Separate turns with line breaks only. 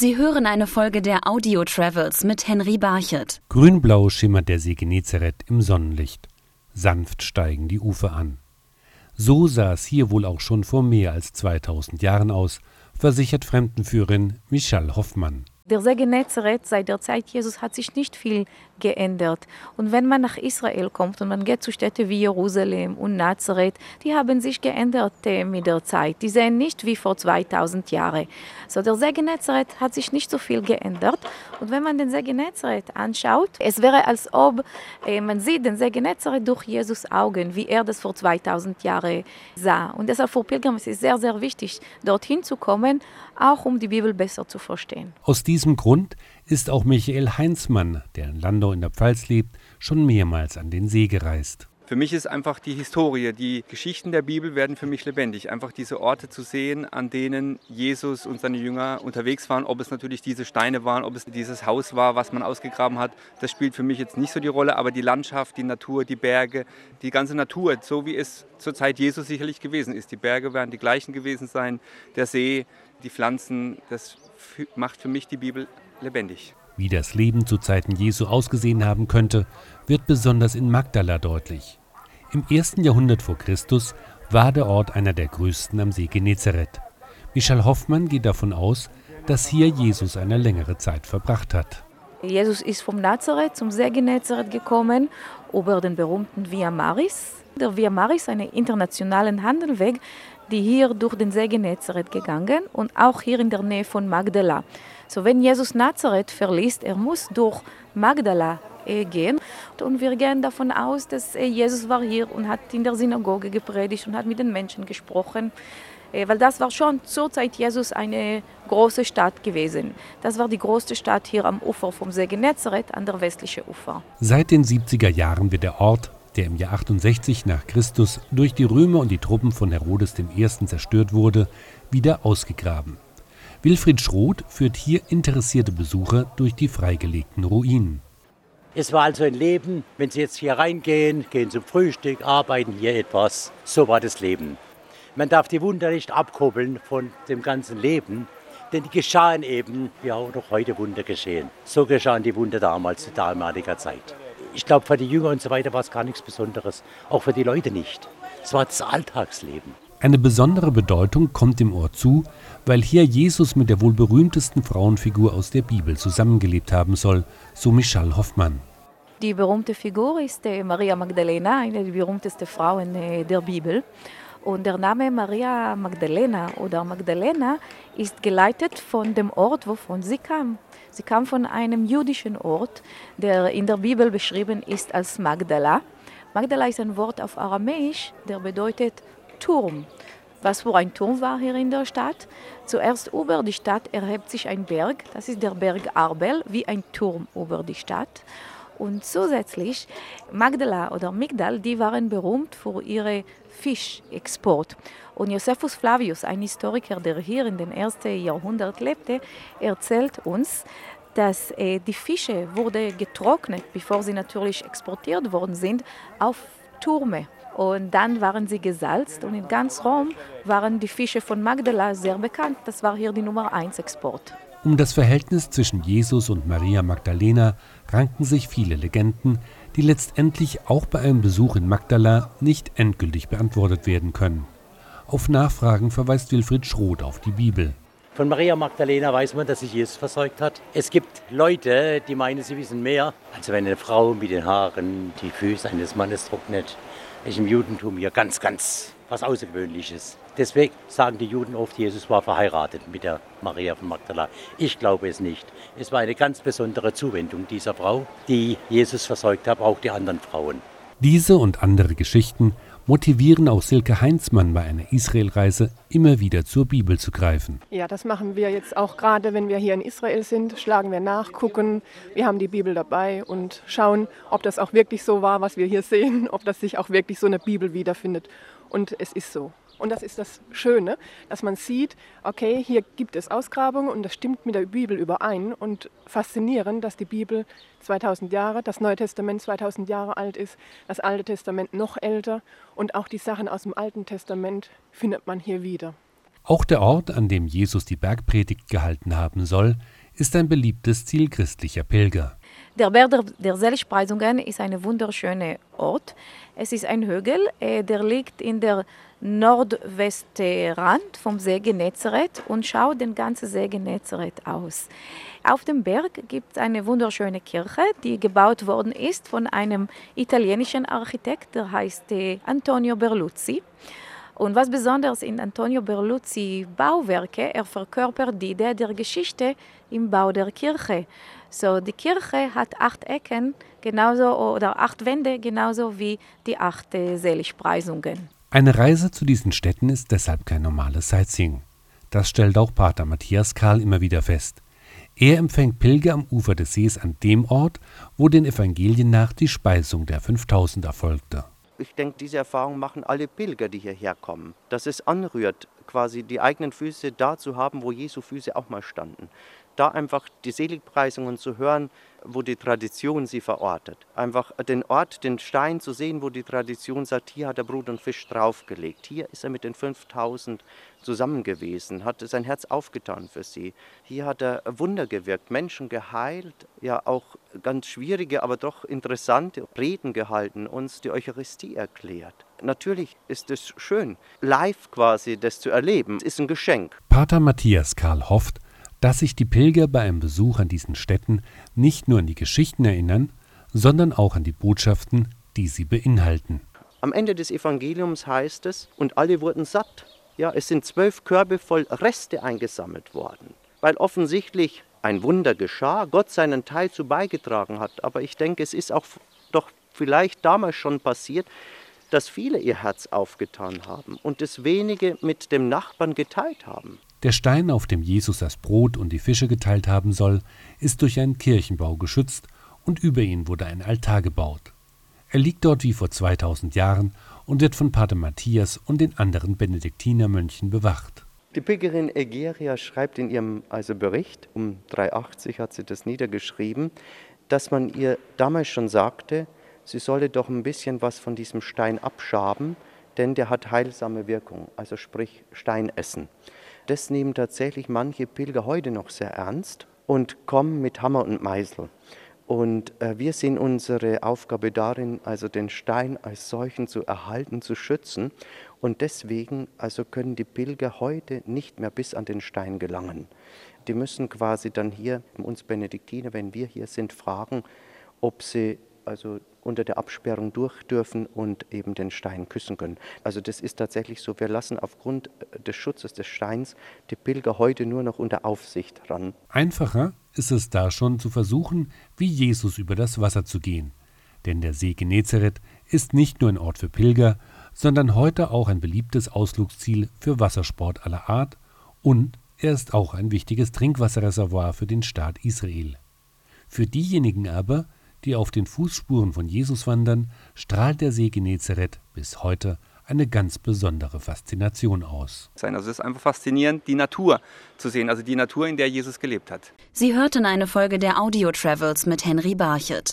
Sie hören eine Folge der Audio Travels mit Henry Barchet.
Grünblau schimmert der See Genezareth im Sonnenlicht. Sanft steigen die Ufer an. So sah es hier wohl auch schon vor mehr als 2000 Jahren aus, versichert Fremdenführerin Michal Hoffmann.
Der See Genezareth seit der Zeit Jesus hat sich nicht viel geändert. Und wenn man nach Israel kommt und man geht zu Städten wie Jerusalem und Nazareth, die haben sich geändert äh, mit der Zeit. Die sehen nicht wie vor 2000 Jahren. So der See Genezareth hat sich nicht so viel geändert. Und wenn man den See Genezareth anschaut, es wäre als ob äh, man sieht den See Genezareth durch Jesus Augen, wie er das vor 2000 Jahren sah. Und deshalb für Pilger ist es sehr, sehr wichtig, dorthin zu kommen, auch um die Bibel besser zu verstehen.
Aus diesem Grund ist auch Michael Heinzmann, der in Landau in der Pfalz lebt, schon mehrmals an den See gereist.
Für mich ist einfach die Historie, die Geschichten der Bibel werden für mich lebendig. Einfach diese Orte zu sehen, an denen Jesus und seine Jünger unterwegs waren. Ob es natürlich diese Steine waren, ob es dieses Haus war, was man ausgegraben hat, das spielt für mich jetzt nicht so die Rolle. Aber die Landschaft, die Natur, die Berge, die ganze Natur, so wie es zur Zeit Jesus sicherlich gewesen ist. Die Berge werden die gleichen gewesen sein, der See, die Pflanzen, das macht für mich die Bibel lebendig.
Wie das Leben zu Zeiten Jesu ausgesehen haben könnte, wird besonders in Magdala deutlich. Im ersten Jahrhundert vor Christus war der Ort einer der größten am See Genezareth. Michel Hoffmann geht davon aus, dass hier Jesus eine längere Zeit verbracht hat.
Jesus ist vom Nazareth zum See Genezareth gekommen über den berühmten Via Maris. Der Via Maris, einen internationalen Handelweg, die hier durch den See Genezareth gegangen und auch hier in der Nähe von Magdala. So, wenn Jesus Nazareth verlässt, er muss durch Magdala äh, gehen. Und wir gehen davon aus, dass äh, Jesus war hier und hat in der Synagoge gepredigt und hat mit den Menschen gesprochen. Äh, weil das war schon zur Zeit Jesus eine große Stadt gewesen. Das war die größte Stadt hier am Ufer vom See Genezareth an der westlichen Ufer.
Seit den 70er Jahren wird der Ort, der im Jahr 68 nach Christus durch die Römer und die Truppen von Herodes I. zerstört wurde, wieder ausgegraben. Wilfried Schroth führt hier interessierte Besucher durch die freigelegten Ruinen.
Es war also ein Leben, wenn Sie jetzt hier reingehen, gehen zum Frühstück, arbeiten hier etwas. So war das Leben. Man darf die Wunder nicht abkoppeln von dem ganzen Leben, denn die geschahen eben, wie auch noch heute Wunder geschehen. So geschahen die Wunder damals, zu damaliger Zeit. Ich glaube, für die Jünger und so weiter war es gar nichts Besonderes, auch für die Leute nicht. Es war das Alltagsleben.
Eine besondere Bedeutung kommt dem Ort zu, weil hier Jesus mit der wohl berühmtesten Frauenfigur aus der Bibel zusammengelebt haben soll, so Michal Hoffmann.
Die berühmte Figur ist äh, Maria Magdalena, eine der berühmtesten Frauen äh, der Bibel. Und der Name Maria Magdalena oder Magdalena ist geleitet von dem Ort, wovon sie kam. Sie kam von einem jüdischen Ort, der in der Bibel beschrieben ist als Magdala. Magdala ist ein Wort auf Aramäisch, der bedeutet Turm. Was für ein Turm war hier in der Stadt? Zuerst über die Stadt erhebt sich ein Berg, das ist der Berg Arbel, wie ein Turm über die Stadt. Und zusätzlich, Magdala oder Migdal, die waren berühmt für ihre Fischexport. Und Josephus Flavius, ein Historiker, der hier in den ersten Jahrhundert lebte, erzählt uns, dass äh, die Fische wurde getrocknet, bevor sie natürlich exportiert worden sind, auf Türme. Und dann waren sie gesalzt und in ganz Rom waren die Fische von Magdala sehr bekannt. Das war hier die Nummer 1 Export.
Um das Verhältnis zwischen Jesus und Maria Magdalena ranken sich viele Legenden, die letztendlich auch bei einem Besuch in Magdala nicht endgültig beantwortet werden können. Auf Nachfragen verweist Wilfried Schroth auf die Bibel.
Von Maria Magdalena weiß man, dass sich Jesus versorgt hat. Es gibt Leute, die meinen, sie wissen mehr. Also wenn eine Frau mit den Haaren die Füße eines Mannes trocknet, ist im Judentum hier ganz, ganz was Außergewöhnliches. Deswegen sagen die Juden oft, Jesus war verheiratet mit der Maria von Magdala. Ich glaube es nicht. Es war eine ganz besondere Zuwendung dieser Frau, die Jesus versorgt hat, auch die anderen Frauen.
Diese und andere Geschichten motivieren auch Silke Heinzmann bei einer Israelreise immer wieder zur Bibel zu greifen.
Ja, das machen wir jetzt auch gerade, wenn wir hier in Israel sind, schlagen wir nach, gucken, wir haben die Bibel dabei und schauen, ob das auch wirklich so war, was wir hier sehen, ob das sich auch wirklich so eine Bibel wiederfindet. Und es ist so. Und das ist das Schöne, dass man sieht, okay, hier gibt es Ausgrabungen und das stimmt mit der Bibel überein. Und faszinierend, dass die Bibel 2000 Jahre, das Neue Testament 2000 Jahre alt ist, das Alte Testament noch älter und auch die Sachen aus dem Alten Testament findet man hier wieder.
Auch der Ort, an dem Jesus die Bergpredigt gehalten haben soll, ist ein beliebtes Ziel christlicher Pilger.
Der Berg der, Seligpreisungen ist ein wunderschöner Ort. Es ist ein Hügel, äh, der liegt in der Nordwestrand vom See Genezareth und schaut den ganzen See Genezareth aus. Auf dem Berg gibt es eine wunderschöne Kirche, die gebaut worden ist von einem italienischen Architekt, der heißt äh, Antonio Berluzzi. Und was besonders in Antonio Berluzzi Bauwerke, er verkörpert die Idee der Geschichte im Bau der Kirche. So, die Kirche hat acht Ecken genauso oder acht Wände genauso wie die acht äh, Seligpreisungen.
Eine Reise zu diesen Städten ist deshalb kein normales Sightseeing. Das stellt auch Pater Matthias Karl immer wieder fest. Er empfängt Pilger am Ufer des Sees an dem Ort, wo den Evangelien nach die Speisung der 5000 erfolgte.
Ich denke, diese Erfahrung machen alle Pilger, die hierher kommen. Dass es anrührt, quasi die eigenen Füße da zu haben, wo Jesu Füße auch mal standen da einfach die Seligpreisungen zu hören, wo die Tradition sie verortet. Einfach den Ort, den Stein zu sehen, wo die Tradition sagt, hier hat er Brot und Fisch draufgelegt. Hier ist er mit den 5000 zusammen gewesen, hat sein Herz aufgetan für sie. Hier hat er Wunder gewirkt, Menschen geheilt, ja auch ganz schwierige, aber doch interessante Reden gehalten, uns die Eucharistie erklärt. Natürlich ist es schön, live quasi das zu erleben, ist ein Geschenk.
Pater Matthias Karl hofft, dass sich die Pilger bei einem Besuch an diesen Städten nicht nur an die Geschichten erinnern, sondern auch an die Botschaften, die sie beinhalten.
Am Ende des Evangeliums heißt es, und alle wurden satt. Ja, es sind zwölf Körbe voll Reste eingesammelt worden, weil offensichtlich ein Wunder geschah, Gott seinen Teil zu beigetragen hat. Aber ich denke, es ist auch doch vielleicht damals schon passiert, dass viele ihr Herz aufgetan haben und das wenige mit dem Nachbarn geteilt haben.
Der Stein, auf dem Jesus das Brot und die Fische geteilt haben soll, ist durch einen Kirchenbau geschützt und über ihn wurde ein Altar gebaut. Er liegt dort wie vor 2000 Jahren und wird von Pater Matthias und den anderen Benediktinermönchen bewacht.
Die Pilgerin Egeria schreibt in ihrem also Bericht, um 380 hat sie das niedergeschrieben, dass man ihr damals schon sagte, sie solle doch ein bisschen was von diesem Stein abschaben, denn der hat heilsame Wirkung, also sprich Stein essen. Das nehmen tatsächlich manche Pilger heute noch sehr ernst und kommen mit Hammer und Meißel. Und äh, wir sehen unsere Aufgabe darin, also den Stein als solchen zu erhalten, zu schützen. Und deswegen also können die Pilger heute nicht mehr bis an den Stein gelangen. Die müssen quasi dann hier, uns Benediktiner, wenn wir hier sind, fragen, ob sie also unter der Absperrung durch dürfen und eben den Stein küssen können. Also das ist tatsächlich so, wir lassen aufgrund äh, des Schutzes des Steins die Pilger heute nur noch unter Aufsicht ran.
Einfacher ist es da schon zu versuchen, wie Jesus über das Wasser zu gehen. Denn der See Genezareth ist nicht nur ein Ort für Pilger, sondern heute auch ein beliebtes Ausflugsziel für Wassersport aller Art und er ist auch ein wichtiges Trinkwasserreservoir für den Staat Israel. Für diejenigen aber, die auf den Fußspuren von Jesus wandern, strahlt der See Genezareth bis heute eine ganz besondere Faszination aus.
Also es ist einfach faszinierend, die Natur zu sehen, also die Natur, in der Jesus gelebt hat.
Sie hörten eine Folge der Audio Travels mit Henry Barchet.